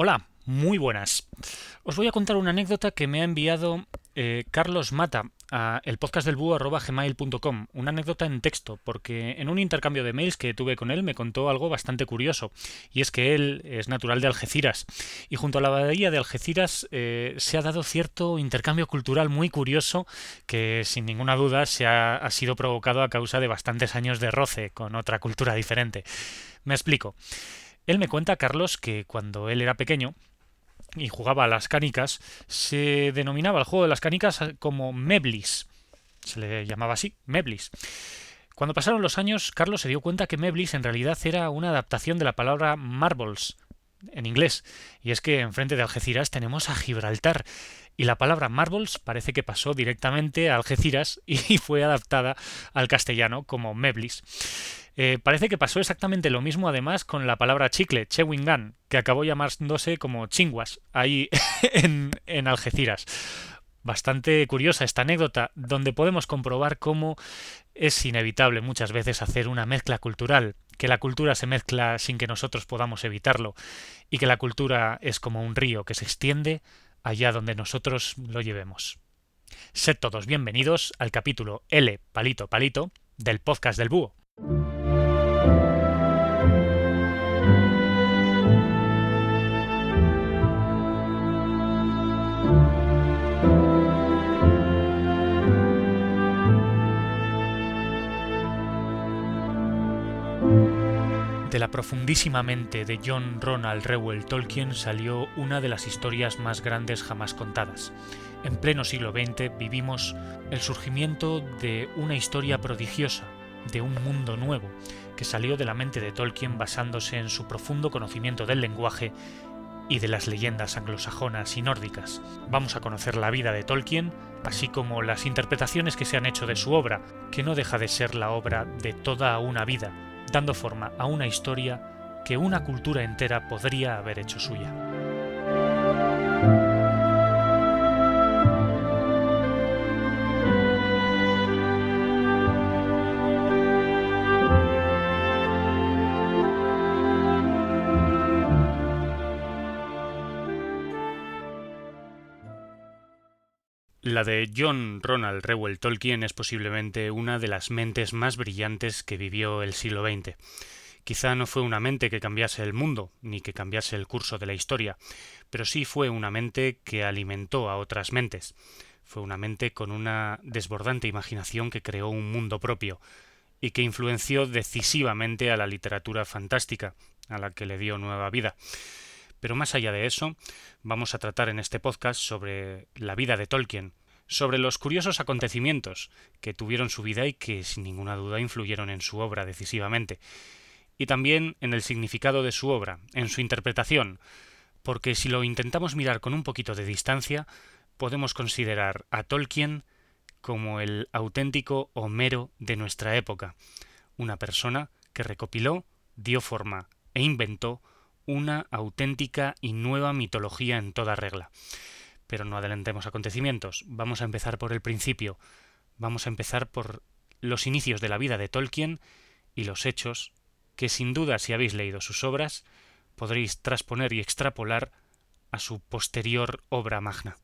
Hola, muy buenas. Os voy a contar una anécdota que me ha enviado eh, Carlos Mata a el podcast del. Una anécdota en texto, porque en un intercambio de mails que tuve con él me contó algo bastante curioso, y es que él es natural de Algeciras, y junto a la bahía de Algeciras eh, se ha dado cierto intercambio cultural muy curioso que sin ninguna duda se ha sido provocado a causa de bastantes años de roce con otra cultura diferente. Me explico. Él me cuenta, Carlos, que cuando él era pequeño y jugaba a las canicas, se denominaba el juego de las canicas como Meblis. Se le llamaba así, Meblis. Cuando pasaron los años, Carlos se dio cuenta que Meblis en realidad era una adaptación de la palabra marbles en inglés. Y es que enfrente de Algeciras tenemos a Gibraltar. Y la palabra marbles parece que pasó directamente a Algeciras y fue adaptada al castellano como Meblis. Eh, parece que pasó exactamente lo mismo además con la palabra chicle, chewing gum, que acabó llamándose como chinguas ahí en, en Algeciras. Bastante curiosa esta anécdota, donde podemos comprobar cómo es inevitable muchas veces hacer una mezcla cultural, que la cultura se mezcla sin que nosotros podamos evitarlo, y que la cultura es como un río que se extiende allá donde nosotros lo llevemos. Sed todos bienvenidos al capítulo L Palito Palito del podcast del Búho. De la profundísima mente de John Ronald Reuel Tolkien salió una de las historias más grandes jamás contadas. En pleno siglo XX vivimos el surgimiento de una historia prodigiosa, de un mundo nuevo, que salió de la mente de Tolkien basándose en su profundo conocimiento del lenguaje y de las leyendas anglosajonas y nórdicas. Vamos a conocer la vida de Tolkien, así como las interpretaciones que se han hecho de su obra, que no deja de ser la obra de toda una vida, dando forma a una historia que una cultura entera podría haber hecho suya. La de John Ronald Reuel Tolkien es posiblemente una de las mentes más brillantes que vivió el siglo XX. Quizá no fue una mente que cambiase el mundo, ni que cambiase el curso de la historia, pero sí fue una mente que alimentó a otras mentes. Fue una mente con una desbordante imaginación que creó un mundo propio, y que influenció decisivamente a la literatura fantástica, a la que le dio nueva vida. Pero más allá de eso, vamos a tratar en este podcast sobre la vida de Tolkien, sobre los curiosos acontecimientos que tuvieron su vida y que sin ninguna duda influyeron en su obra decisivamente, y también en el significado de su obra, en su interpretación, porque si lo intentamos mirar con un poquito de distancia, podemos considerar a Tolkien como el auténtico Homero de nuestra época, una persona que recopiló, dio forma e inventó una auténtica y nueva mitología en toda regla. Pero no adelantemos acontecimientos, vamos a empezar por el principio, vamos a empezar por los inicios de la vida de Tolkien y los hechos que sin duda si habéis leído sus obras podréis trasponer y extrapolar a su posterior obra magna.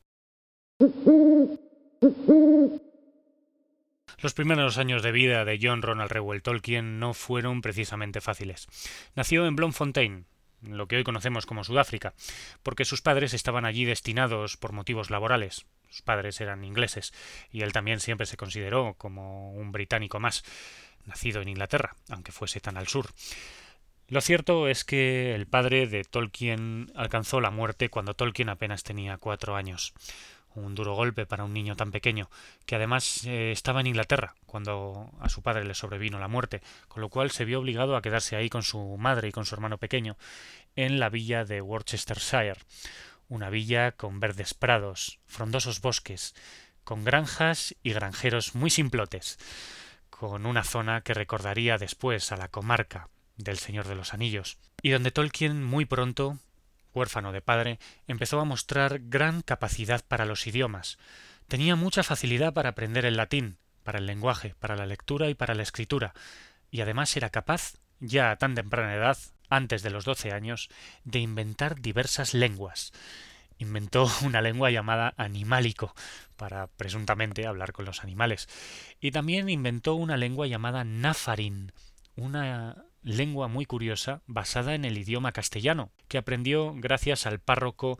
Los primeros años de vida de John Ronald Reuel Tolkien no fueron precisamente fáciles. Nació en Bloemfontein, lo que hoy conocemos como Sudáfrica, porque sus padres estaban allí destinados por motivos laborales. Sus padres eran ingleses, y él también siempre se consideró como un británico más, nacido en Inglaterra, aunque fuese tan al sur. Lo cierto es que el padre de Tolkien alcanzó la muerte cuando Tolkien apenas tenía cuatro años un duro golpe para un niño tan pequeño, que además eh, estaba en Inglaterra cuando a su padre le sobrevino la muerte, con lo cual se vio obligado a quedarse ahí con su madre y con su hermano pequeño, en la villa de Worcestershire, una villa con verdes prados, frondosos bosques, con granjas y granjeros muy simplotes, con una zona que recordaría después a la comarca del Señor de los Anillos, y donde Tolkien muy pronto huérfano de padre, empezó a mostrar gran capacidad para los idiomas. Tenía mucha facilidad para aprender el latín, para el lenguaje, para la lectura y para la escritura, y además era capaz, ya a tan temprana edad, antes de los doce años, de inventar diversas lenguas. Inventó una lengua llamada animálico, para presuntamente hablar con los animales. Y también inventó una lengua llamada náfarin, una lengua muy curiosa basada en el idioma castellano, que aprendió gracias al párroco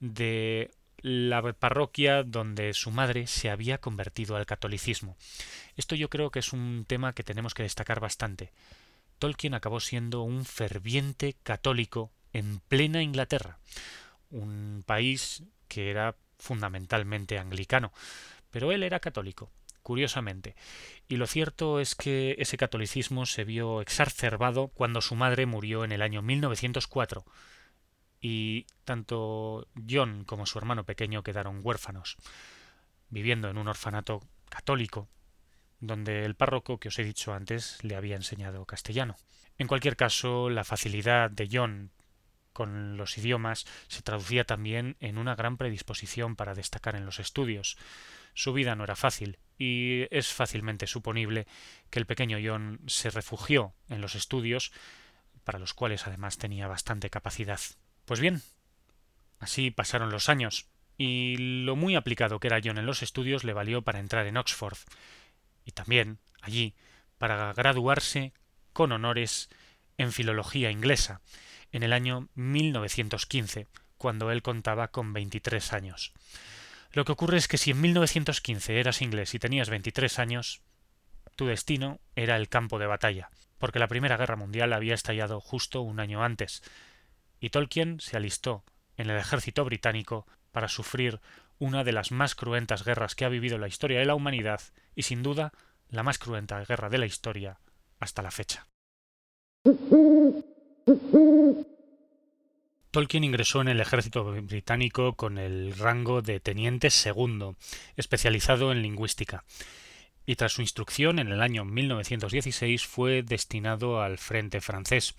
de la parroquia donde su madre se había convertido al catolicismo. Esto yo creo que es un tema que tenemos que destacar bastante. Tolkien acabó siendo un ferviente católico en plena Inglaterra, un país que era fundamentalmente anglicano, pero él era católico, curiosamente. Y lo cierto es que ese catolicismo se vio exacerbado cuando su madre murió en el año 1904, y tanto John como su hermano pequeño quedaron huérfanos, viviendo en un orfanato católico donde el párroco que os he dicho antes le había enseñado castellano. En cualquier caso, la facilidad de John con los idiomas se traducía también en una gran predisposición para destacar en los estudios. Su vida no era fácil, y es fácilmente suponible que el pequeño John se refugió en los estudios, para los cuales además tenía bastante capacidad. Pues bien, así pasaron los años, y lo muy aplicado que era John en los estudios le valió para entrar en Oxford, y también allí para graduarse con honores en filología inglesa en el año 1915, cuando él contaba con 23 años. Lo que ocurre es que si en 1915 eras inglés y tenías 23 años, tu destino era el campo de batalla, porque la Primera Guerra Mundial había estallado justo un año antes, y Tolkien se alistó en el ejército británico para sufrir una de las más cruentas guerras que ha vivido la historia de la humanidad y sin duda la más cruenta guerra de la historia hasta la fecha. Tolkien ingresó en el ejército británico con el rango de teniente segundo, especializado en lingüística, y tras su instrucción en el año 1916 fue destinado al frente francés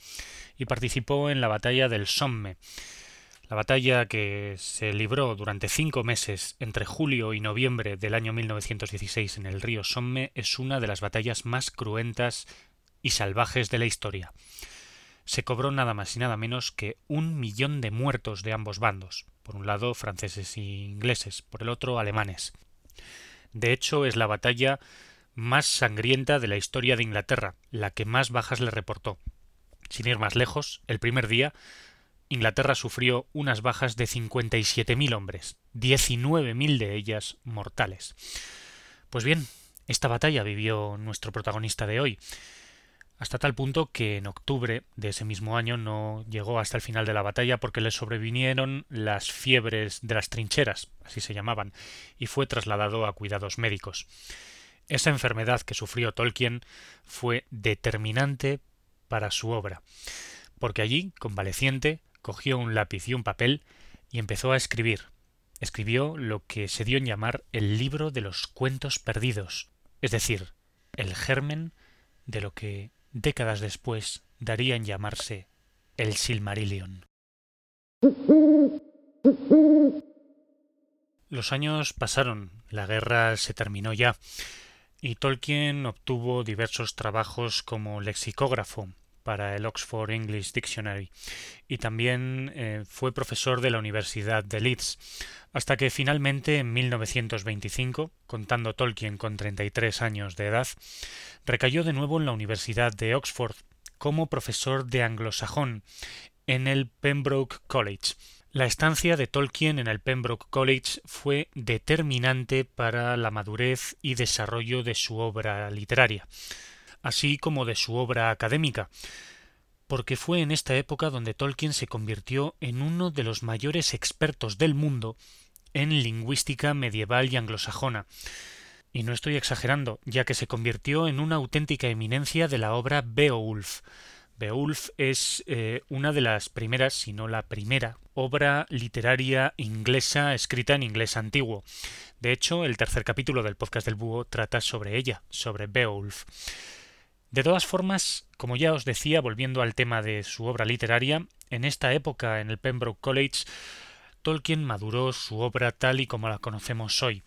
y participó en la batalla del Somme, la batalla que se libró durante cinco meses entre julio y noviembre del año 1916 en el río Somme es una de las batallas más cruentas y salvajes de la historia. Se cobró nada más y nada menos que un millón de muertos de ambos bandos, por un lado franceses e ingleses, por el otro alemanes. De hecho, es la batalla más sangrienta de la historia de Inglaterra, la que más bajas le reportó. Sin ir más lejos, el primer día Inglaterra sufrió unas bajas de 57.000 hombres, 19.000 de ellas mortales. Pues bien, esta batalla vivió nuestro protagonista de hoy, hasta tal punto que en octubre de ese mismo año no llegó hasta el final de la batalla porque le sobrevinieron las fiebres de las trincheras, así se llamaban, y fue trasladado a cuidados médicos. Esa enfermedad que sufrió Tolkien fue determinante para su obra, porque allí, convaleciente, cogió un lápiz y un papel y empezó a escribir. Escribió lo que se dio en llamar el libro de los cuentos perdidos, es decir, el germen de lo que décadas después daría en llamarse el Silmarillion. Los años pasaron, la guerra se terminó ya, y Tolkien obtuvo diversos trabajos como lexicógrafo, para el Oxford English Dictionary y también eh, fue profesor de la Universidad de Leeds, hasta que finalmente en 1925, contando Tolkien con 33 años de edad, recayó de nuevo en la Universidad de Oxford como profesor de anglosajón en el Pembroke College. La estancia de Tolkien en el Pembroke College fue determinante para la madurez y desarrollo de su obra literaria así como de su obra académica, porque fue en esta época donde Tolkien se convirtió en uno de los mayores expertos del mundo en lingüística medieval y anglosajona. Y no estoy exagerando, ya que se convirtió en una auténtica eminencia de la obra Beowulf. Beowulf es eh, una de las primeras, si no la primera, obra literaria inglesa escrita en inglés antiguo. De hecho, el tercer capítulo del podcast del búho trata sobre ella, sobre Beowulf. De todas formas, como ya os decía, volviendo al tema de su obra literaria, en esta época en el Pembroke College, Tolkien maduró su obra tal y como la conocemos hoy.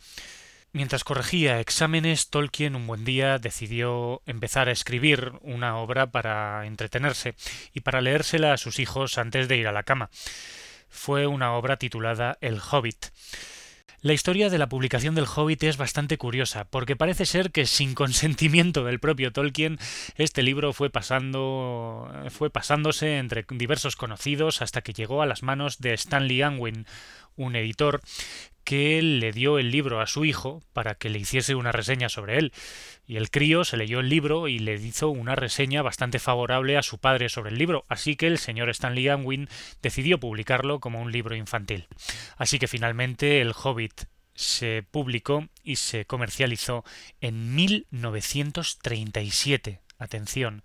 Mientras corregía exámenes, Tolkien un buen día decidió empezar a escribir una obra para entretenerse y para leérsela a sus hijos antes de ir a la cama. Fue una obra titulada El Hobbit. La historia de la publicación del Hobbit es bastante curiosa, porque parece ser que sin consentimiento del propio Tolkien, este libro fue pasando fue pasándose entre diversos conocidos hasta que llegó a las manos de Stanley Unwin, un editor que le dio el libro a su hijo para que le hiciese una reseña sobre él. Y el crío se leyó el libro y le hizo una reseña bastante favorable a su padre sobre el libro, así que el señor Stanley Unwin decidió publicarlo como un libro infantil. Así que finalmente el Hobbit se publicó y se comercializó en 1937. Atención,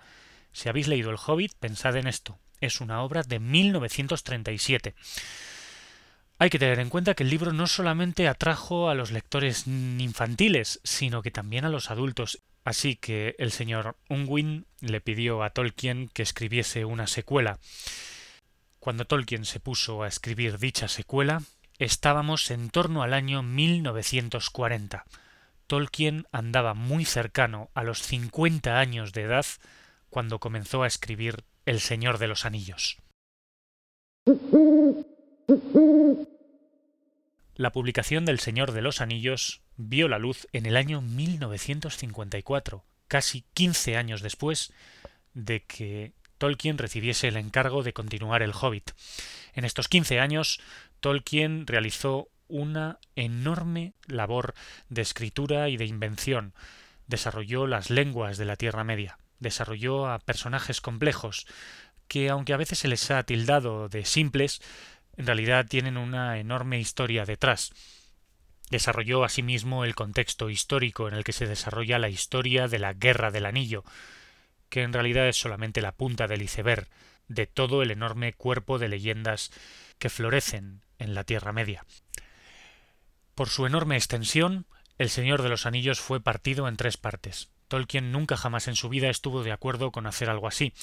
si habéis leído El Hobbit, pensad en esto. Es una obra de 1937. Hay que tener en cuenta que el libro no solamente atrajo a los lectores infantiles, sino que también a los adultos. Así que el señor Unwin le pidió a Tolkien que escribiese una secuela. Cuando Tolkien se puso a escribir dicha secuela, estábamos en torno al año 1940. Tolkien andaba muy cercano a los 50 años de edad cuando comenzó a escribir El Señor de los Anillos. La publicación del Señor de los Anillos vio la luz en el año 1954, casi 15 años después de que Tolkien recibiese el encargo de continuar el Hobbit. En estos 15 años, Tolkien realizó una enorme labor de escritura y de invención. Desarrolló las lenguas de la Tierra Media, desarrolló a personajes complejos, que aunque a veces se les ha tildado de simples, en realidad tienen una enorme historia detrás. Desarrolló asimismo el contexto histórico en el que se desarrolla la historia de la Guerra del Anillo, que en realidad es solamente la punta del iceberg de todo el enorme cuerpo de leyendas que florecen en la Tierra Media. Por su enorme extensión, El Señor de los Anillos fue partido en tres partes. Tolkien nunca jamás en su vida estuvo de acuerdo con hacer algo así,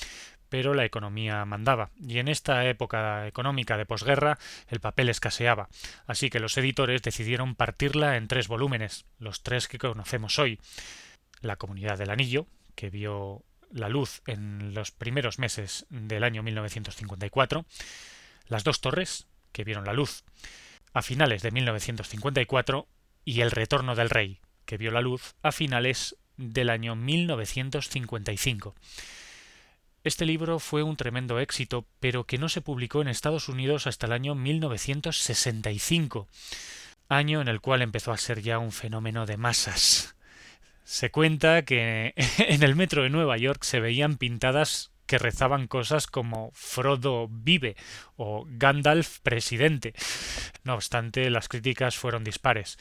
pero la economía mandaba, y en esta época económica de posguerra el papel escaseaba, así que los editores decidieron partirla en tres volúmenes, los tres que conocemos hoy. La Comunidad del Anillo, que vio la luz en los primeros meses del año 1954, Las dos torres, que vieron la luz a finales de 1954, y El Retorno del Rey, que vio la luz a finales del año 1955. Este libro fue un tremendo éxito, pero que no se publicó en Estados Unidos hasta el año 1965, año en el cual empezó a ser ya un fenómeno de masas. Se cuenta que en el metro de Nueva York se veían pintadas que rezaban cosas como Frodo vive o Gandalf presidente. No obstante, las críticas fueron dispares.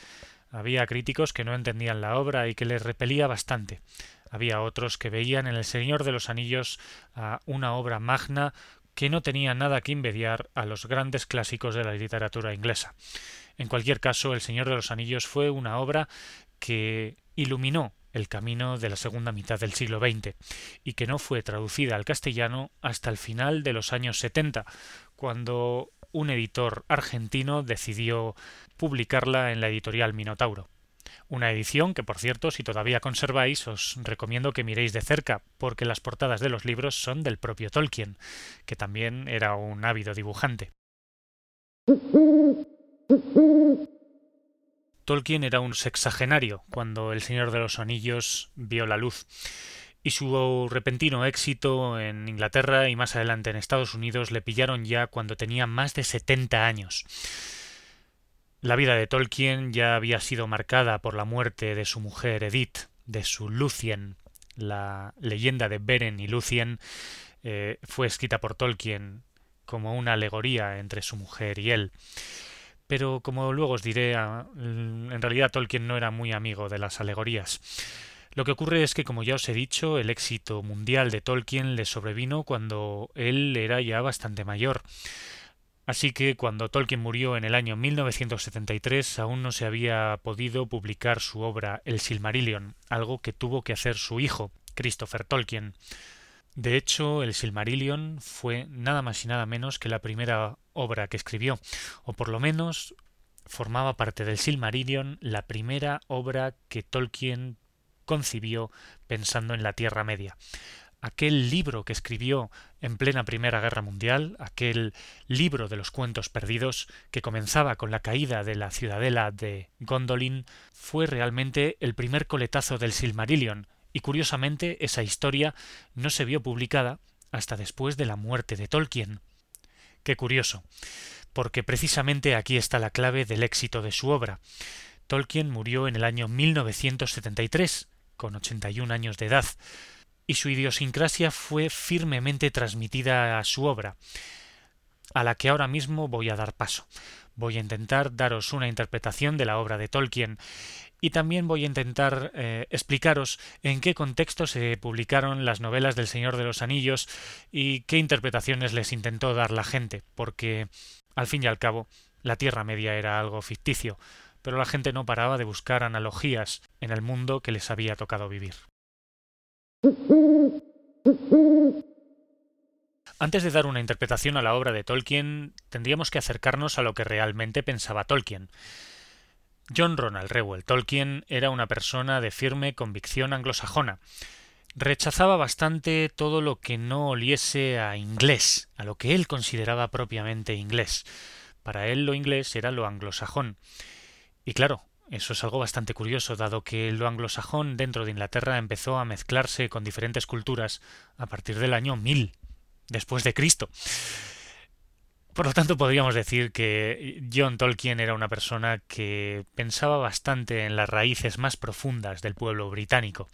Había críticos que no entendían la obra y que les repelía bastante. Había otros que veían en El Señor de los Anillos a una obra magna que no tenía nada que envidiar a los grandes clásicos de la literatura inglesa. En cualquier caso, El Señor de los Anillos fue una obra que iluminó el camino de la segunda mitad del siglo XX y que no fue traducida al castellano hasta el final de los años 70, cuando un editor argentino decidió publicarla en la editorial Minotauro. Una edición que, por cierto, si todavía conserváis, os recomiendo que miréis de cerca, porque las portadas de los libros son del propio Tolkien, que también era un ávido dibujante. Tolkien era un sexagenario cuando El Señor de los Anillos vio la luz, y su repentino éxito en Inglaterra y más adelante en Estados Unidos le pillaron ya cuando tenía más de setenta años. La vida de Tolkien ya había sido marcada por la muerte de su mujer Edith, de su Lucien. La leyenda de Beren y Lucien eh, fue escrita por Tolkien como una alegoría entre su mujer y él. Pero como luego os diré, en realidad Tolkien no era muy amigo de las alegorías. Lo que ocurre es que, como ya os he dicho, el éxito mundial de Tolkien le sobrevino cuando él era ya bastante mayor. Así que cuando Tolkien murió en el año 1973 aún no se había podido publicar su obra El Silmarillion, algo que tuvo que hacer su hijo, Christopher Tolkien. De hecho, el Silmarillion fue nada más y nada menos que la primera obra que escribió, o por lo menos formaba parte del Silmarillion la primera obra que Tolkien concibió pensando en la Tierra Media. Aquel libro que escribió en plena Primera Guerra Mundial, aquel libro de los cuentos perdidos que comenzaba con la caída de la ciudadela de Gondolin, fue realmente el primer coletazo del Silmarillion, y curiosamente esa historia no se vio publicada hasta después de la muerte de Tolkien. Qué curioso, porque precisamente aquí está la clave del éxito de su obra. Tolkien murió en el año 1973, con 81 años de edad, y su idiosincrasia fue firmemente transmitida a su obra, a la que ahora mismo voy a dar paso. Voy a intentar daros una interpretación de la obra de Tolkien y también voy a intentar eh, explicaros en qué contexto se publicaron las novelas del Señor de los Anillos y qué interpretaciones les intentó dar la gente, porque al fin y al cabo la Tierra Media era algo ficticio, pero la gente no paraba de buscar analogías en el mundo que les había tocado vivir. Antes de dar una interpretación a la obra de Tolkien, tendríamos que acercarnos a lo que realmente pensaba Tolkien. John Ronald Reuel Tolkien era una persona de firme convicción anglosajona. Rechazaba bastante todo lo que no oliese a inglés, a lo que él consideraba propiamente inglés. Para él lo inglés era lo anglosajón. Y claro, eso es algo bastante curioso, dado que lo anglosajón dentro de Inglaterra empezó a mezclarse con diferentes culturas a partir del año 1000 después de Cristo. Por lo tanto, podríamos decir que John Tolkien era una persona que pensaba bastante en las raíces más profundas del pueblo británico.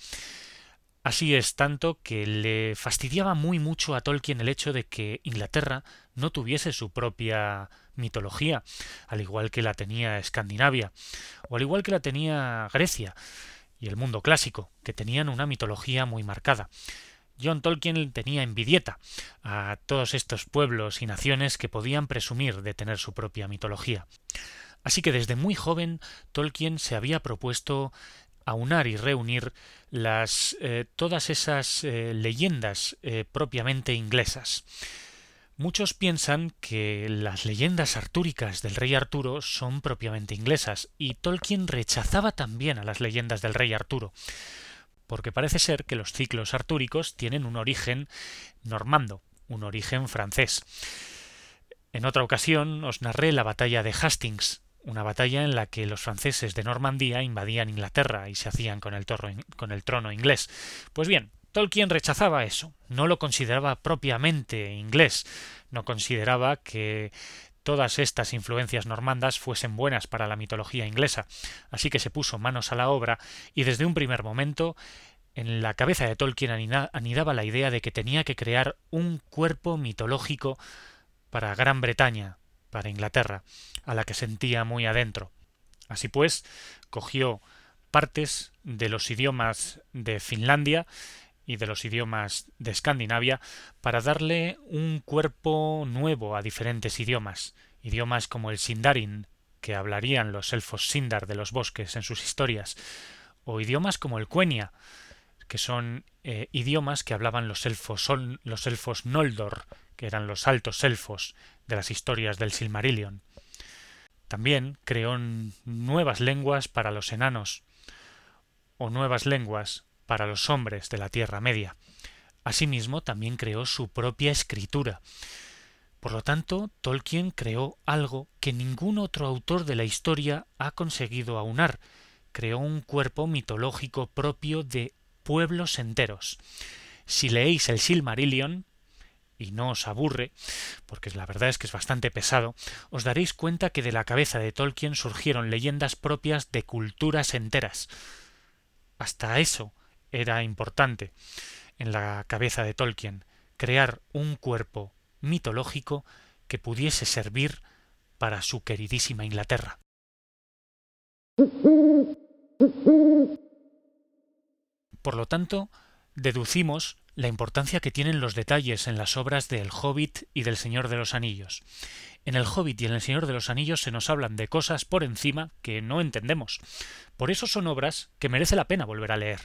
Así es tanto que le fastidiaba muy mucho a Tolkien el hecho de que Inglaterra no tuviese su propia mitología, al igual que la tenía Escandinavia, o al igual que la tenía Grecia y el mundo clásico, que tenían una mitología muy marcada. John Tolkien tenía envidieta a todos estos pueblos y naciones que podían presumir de tener su propia mitología. Así que desde muy joven Tolkien se había propuesto aunar y reunir las eh, todas esas eh, leyendas eh, propiamente inglesas. Muchos piensan que las leyendas artúricas del rey Arturo son propiamente inglesas, y Tolkien rechazaba también a las leyendas del rey Arturo, porque parece ser que los ciclos artúricos tienen un origen normando, un origen francés. En otra ocasión os narré la batalla de Hastings, una batalla en la que los franceses de Normandía invadían Inglaterra y se hacían con el, con el trono inglés. Pues bien, Tolkien rechazaba eso, no lo consideraba propiamente inglés, no consideraba que todas estas influencias normandas fuesen buenas para la mitología inglesa, así que se puso manos a la obra y desde un primer momento en la cabeza de Tolkien anidaba la idea de que tenía que crear un cuerpo mitológico para Gran Bretaña, para Inglaterra, a la que sentía muy adentro. Así pues, cogió partes de los idiomas de Finlandia y de los idiomas de Escandinavia para darle un cuerpo nuevo a diferentes idiomas, idiomas como el Sindarin, que hablarían los elfos Sindar de los bosques en sus historias, o idiomas como el Quenya, que son eh, idiomas que hablaban los elfos, son los elfos Noldor, que eran los altos elfos de las historias del Silmarillion. También creó nuevas lenguas para los enanos, o nuevas lenguas para los hombres de la Tierra Media. Asimismo, también creó su propia escritura. Por lo tanto, Tolkien creó algo que ningún otro autor de la historia ha conseguido aunar. Creó un cuerpo mitológico propio de pueblos enteros. Si leéis el Silmarillion, y no os aburre, porque la verdad es que es bastante pesado, os daréis cuenta que de la cabeza de Tolkien surgieron leyendas propias de culturas enteras. Hasta eso era importante en la cabeza de Tolkien, crear un cuerpo mitológico que pudiese servir para su queridísima Inglaterra. Por lo tanto, deducimos la importancia que tienen los detalles en las obras de El Hobbit y del Señor de los Anillos. En El Hobbit y en El Señor de los Anillos se nos hablan de cosas por encima que no entendemos. Por eso son obras que merece la pena volver a leer.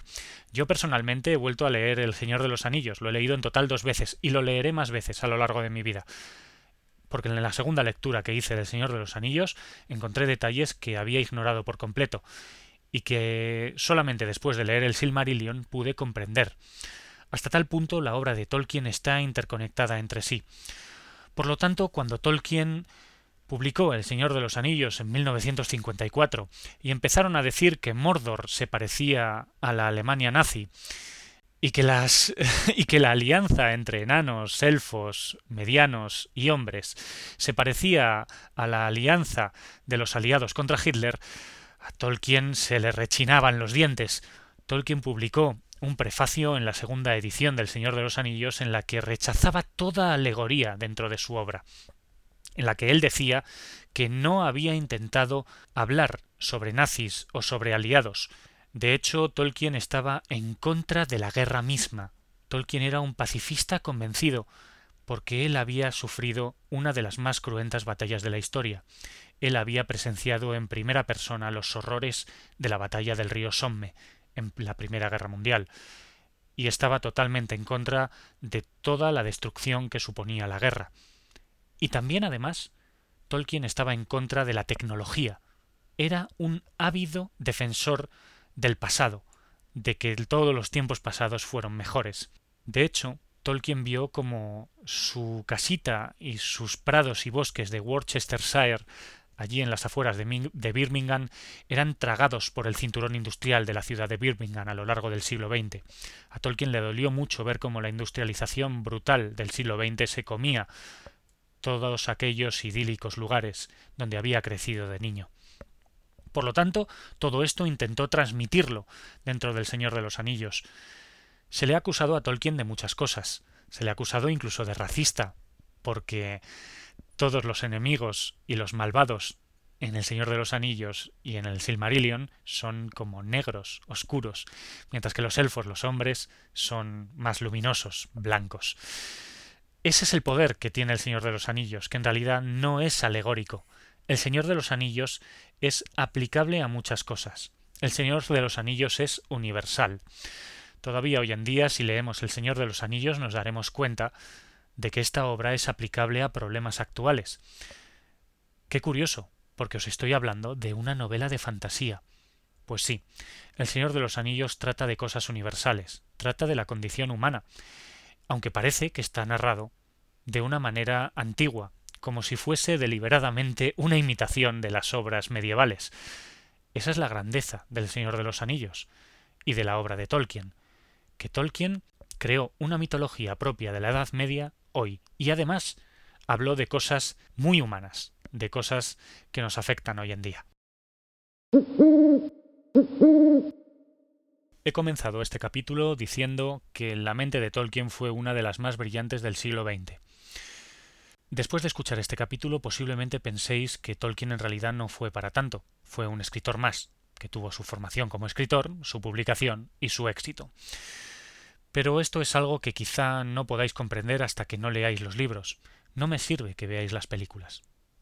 Yo personalmente he vuelto a leer El Señor de los Anillos, lo he leído en total dos veces y lo leeré más veces a lo largo de mi vida. porque en la segunda lectura que hice del Señor de los Anillos encontré detalles que había ignorado por completo y que solamente después de leer el Silmarillion pude comprender. Hasta tal punto la obra de Tolkien está interconectada entre sí. Por lo tanto, cuando Tolkien publicó El Señor de los Anillos en 1954 y empezaron a decir que Mordor se parecía a la Alemania nazi y que las y que la alianza entre enanos, elfos, medianos y hombres se parecía a la alianza de los aliados contra Hitler, a Tolkien se le rechinaban los dientes. Tolkien publicó un prefacio en la segunda edición del Señor de los Anillos en la que rechazaba toda alegoría dentro de su obra, en la que él decía que no había intentado hablar sobre nazis o sobre aliados. De hecho, Tolkien estaba en contra de la guerra misma. Tolkien era un pacifista convencido, porque él había sufrido una de las más cruentas batallas de la historia. Él había presenciado en primera persona los horrores de la batalla del río Somme, en la Primera Guerra Mundial, y estaba totalmente en contra de toda la destrucción que suponía la guerra. Y también, además, Tolkien estaba en contra de la tecnología. Era un ávido defensor del pasado, de que todos los tiempos pasados fueron mejores. De hecho, Tolkien vio como su casita y sus prados y bosques de Worcestershire allí en las afueras de, Birmingham, eran tragados por el cinturón industrial de la ciudad de Birmingham a lo largo del siglo XX. A Tolkien le dolió mucho ver cómo la industrialización brutal del siglo XX se comía todos aquellos idílicos lugares donde había crecido de niño. Por lo tanto, todo esto intentó transmitirlo dentro del Señor de los Anillos. Se le ha acusado a Tolkien de muchas cosas. Se le ha acusado incluso de racista, porque todos los enemigos y los malvados en El Señor de los Anillos y en el Silmarillion son como negros, oscuros, mientras que los elfos, los hombres, son más luminosos, blancos. Ese es el poder que tiene el Señor de los Anillos, que en realidad no es alegórico. El Señor de los Anillos es aplicable a muchas cosas. El Señor de los Anillos es universal. Todavía hoy en día, si leemos El Señor de los Anillos, nos daremos cuenta de que esta obra es aplicable a problemas actuales. Qué curioso, porque os estoy hablando de una novela de fantasía. Pues sí, El Señor de los Anillos trata de cosas universales, trata de la condición humana, aunque parece que está narrado de una manera antigua, como si fuese deliberadamente una imitación de las obras medievales. Esa es la grandeza del Señor de los Anillos y de la obra de Tolkien, que Tolkien creó una mitología propia de la Edad Media hoy. Y además habló de cosas muy humanas, de cosas que nos afectan hoy en día. He comenzado este capítulo diciendo que la mente de Tolkien fue una de las más brillantes del siglo XX. Después de escuchar este capítulo posiblemente penséis que Tolkien en realidad no fue para tanto, fue un escritor más, que tuvo su formación como escritor, su publicación y su éxito. Pero esto es algo que quizá no podáis comprender hasta que no leáis los libros. No me sirve que veáis las películas.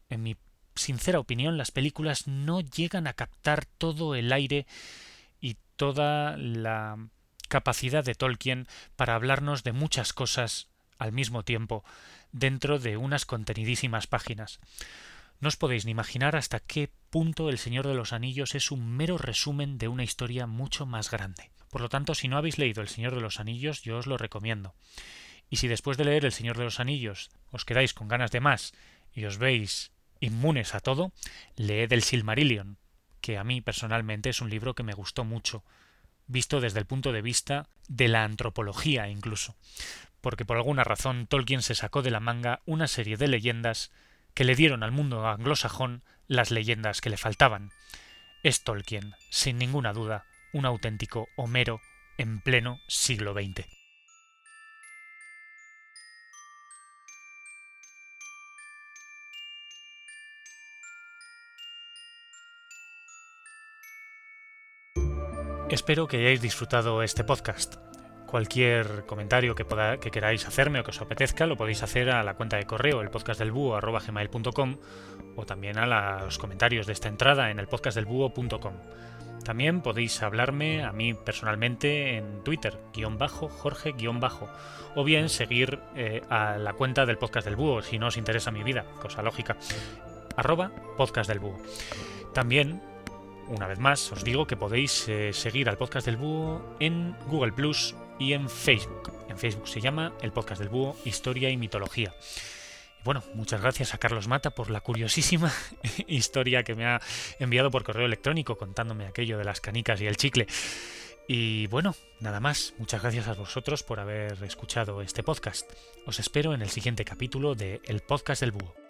En mi sincera opinión, las películas no llegan a captar todo el aire y toda la capacidad de Tolkien para hablarnos de muchas cosas al mismo tiempo dentro de unas contenidísimas páginas. No os podéis ni imaginar hasta qué punto El Señor de los Anillos es un mero resumen de una historia mucho más grande. Por lo tanto, si no habéis leído El Señor de los Anillos, yo os lo recomiendo. Y si después de leer El Señor de los Anillos os quedáis con ganas de más y os veis inmunes a todo, leed El Silmarillion, que a mí personalmente es un libro que me gustó mucho, visto desde el punto de vista de la antropología incluso, porque por alguna razón Tolkien se sacó de la manga una serie de leyendas que le dieron al mundo anglosajón las leyendas que le faltaban. Es Tolkien, sin ninguna duda, un auténtico Homero en pleno siglo XX. Espero que hayáis disfrutado este podcast. Cualquier comentario que, que queráis hacerme o que os apetezca lo podéis hacer a la cuenta de correo el o también a los comentarios de esta entrada en el. También podéis hablarme a mí personalmente en Twitter, guion bajo, Jorge, guion bajo, o bien seguir eh, a la cuenta del podcast del búho si no os interesa mi vida, cosa lógica, arroba podcast del búho. También, una vez más, os digo que podéis eh, seguir al podcast del búho en Google Plus y en Facebook. En Facebook se llama el podcast del búho, historia y mitología. Bueno, muchas gracias a Carlos Mata por la curiosísima historia que me ha enviado por correo electrónico contándome aquello de las canicas y el chicle. Y bueno, nada más, muchas gracias a vosotros por haber escuchado este podcast. Os espero en el siguiente capítulo de El Podcast del Búho.